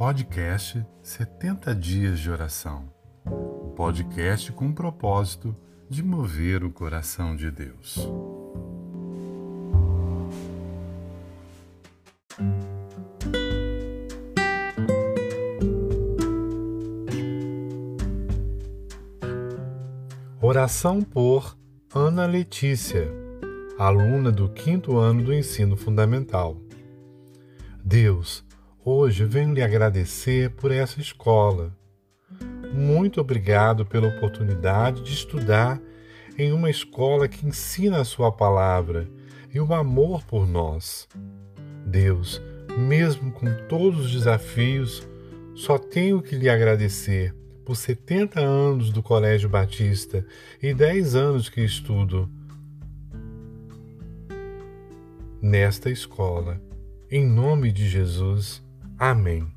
podcast 70 Dias de Oração. O podcast com o propósito de mover o coração de Deus. Oração por Ana Letícia, aluna do quinto ano do ensino fundamental. Deus, hoje venho lhe agradecer por essa escola. Muito obrigado pela oportunidade de estudar em uma escola que ensina a Sua palavra e o amor por nós. Deus, mesmo com todos os desafios, só tenho que lhe agradecer por 70 anos do Colégio Batista e 10 anos que estudo nesta escola. Em nome de Jesus. Amém.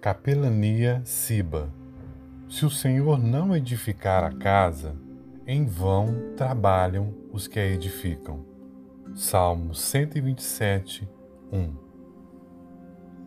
Capelania Siba. Se o Senhor não edificar a casa, em vão trabalham os que a edificam. Salmo 127, 1